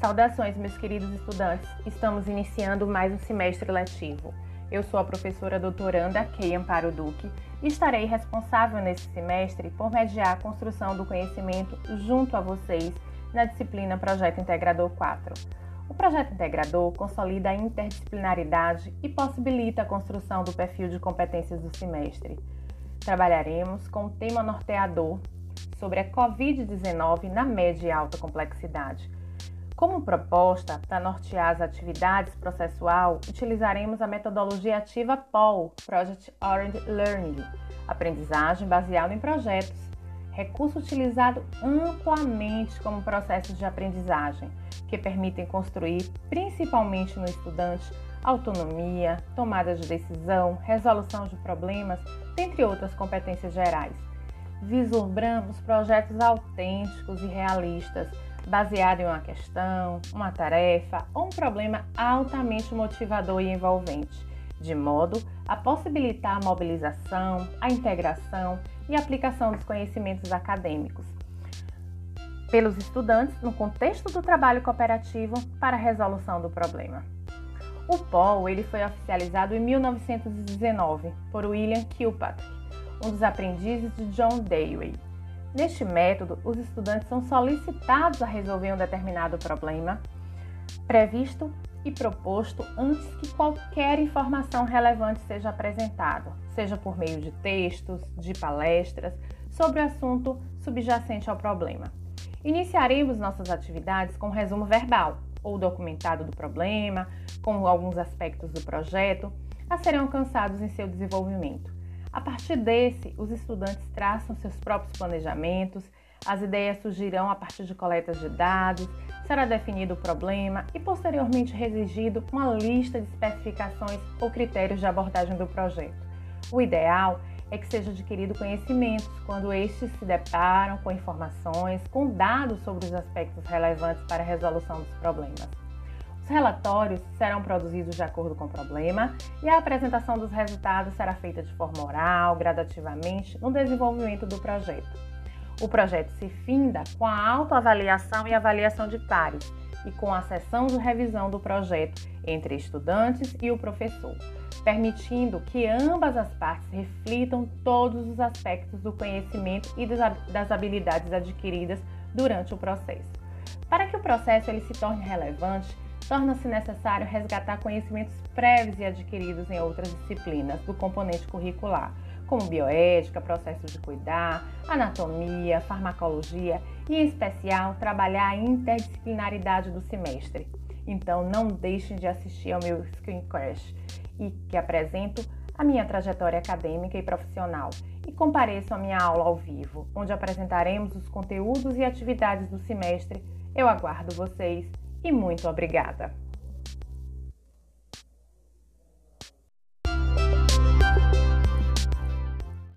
Saudações, meus queridos estudantes. Estamos iniciando mais um semestre letivo. Eu sou a professora doutoranda Kei Amparo Duque e estarei responsável nesse semestre por mediar a construção do conhecimento junto a vocês na disciplina Projeto Integrador 4. O projeto integrador consolida a interdisciplinaridade e possibilita a construção do perfil de competências do semestre. Trabalharemos com o tema norteador sobre a Covid-19 na média e alta complexidade como proposta para nortear as atividades processual, utilizaremos a metodologia ativa POL, Project Oriented Learning, aprendizagem baseada em projetos, recurso utilizado amplamente como processos de aprendizagem, que permitem construir, principalmente no estudante, autonomia, tomada de decisão, resolução de problemas, dentre outras competências gerais. Vislumbramos projetos autênticos e realistas baseado em uma questão, uma tarefa ou um problema altamente motivador e envolvente, de modo a possibilitar a mobilização, a integração e aplicação dos conhecimentos acadêmicos pelos estudantes no contexto do trabalho cooperativo para a resolução do problema. O POL ele foi oficializado em 1919 por William Kilpatrick, um dos aprendizes de John Dewey Neste método, os estudantes são solicitados a resolver um determinado problema previsto e proposto antes que qualquer informação relevante seja apresentada, seja por meio de textos, de palestras, sobre o assunto subjacente ao problema. Iniciaremos nossas atividades com um resumo verbal ou documentado do problema, com alguns aspectos do projeto a serem alcançados em seu desenvolvimento. A partir desse, os estudantes traçam seus próprios planejamentos, as ideias surgirão a partir de coletas de dados, será definido o problema e posteriormente resigido uma lista de especificações ou critérios de abordagem do projeto. O ideal é que seja adquirido conhecimentos quando estes se deparam com informações, com dados sobre os aspectos relevantes para a resolução dos problemas. Os relatórios serão produzidos de acordo com o problema e a apresentação dos resultados será feita de forma oral, gradativamente, no desenvolvimento do projeto. O projeto se finda com a autoavaliação e avaliação de pares e com a sessão de revisão do projeto entre estudantes e o professor, permitindo que ambas as partes reflitam todos os aspectos do conhecimento e das habilidades adquiridas durante o processo. Para que o processo ele se torne relevante, torna-se necessário resgatar conhecimentos prévios e adquiridos em outras disciplinas do componente curricular, como bioética, processos de cuidar, anatomia, farmacologia e, em especial, trabalhar a interdisciplinaridade do semestre. Então, não deixem de assistir ao meu Screen Crash e que apresento a minha trajetória acadêmica e profissional e compareçam à minha aula ao vivo, onde apresentaremos os conteúdos e atividades do semestre. Eu aguardo vocês e muito obrigada!